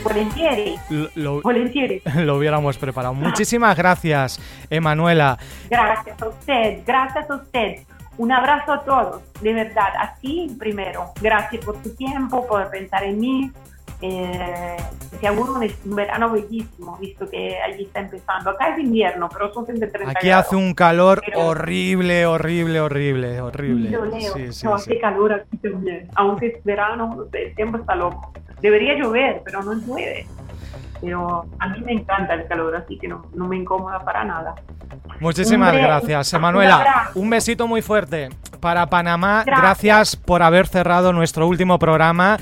Lo, lo hubiéramos preparado. Muchísimas gracias, Emanuela. Gracias a usted, gracias a usted. Un abrazo a todos, de verdad, así primero. Gracias por su tiempo, por pensar en mí, eh, se augura un, verano bellísimo, visto que allí está empezando. Acá es invierno, pero son 30 Aquí hace un calor horrible, horrible, horrible, horrible. Sí, sí, no, hace calor aquí también. Aunque es verano, el tiempo está loco. Debería llover, pero no llueve. Pero a mí me encanta el calor, así que no, no me incomoda para nada. Muchísimas gracias, Emanuela. Un besito muy fuerte para Panamá. gracias por haber cerrado nuestro último programa.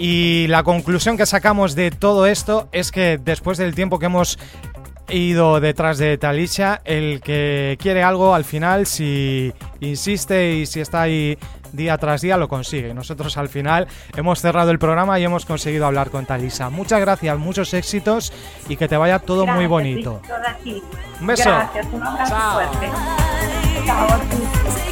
Y la conclusión que sacamos de todo esto es que después del tiempo que hemos ido detrás de Talisha, el que quiere algo al final, si insiste y si está ahí día tras día, lo consigue. Nosotros al final hemos cerrado el programa y hemos conseguido hablar con Talisa. Muchas gracias, muchos éxitos y que te vaya todo muy bonito. Un beso. Gracias, un abrazo fuerte. Chao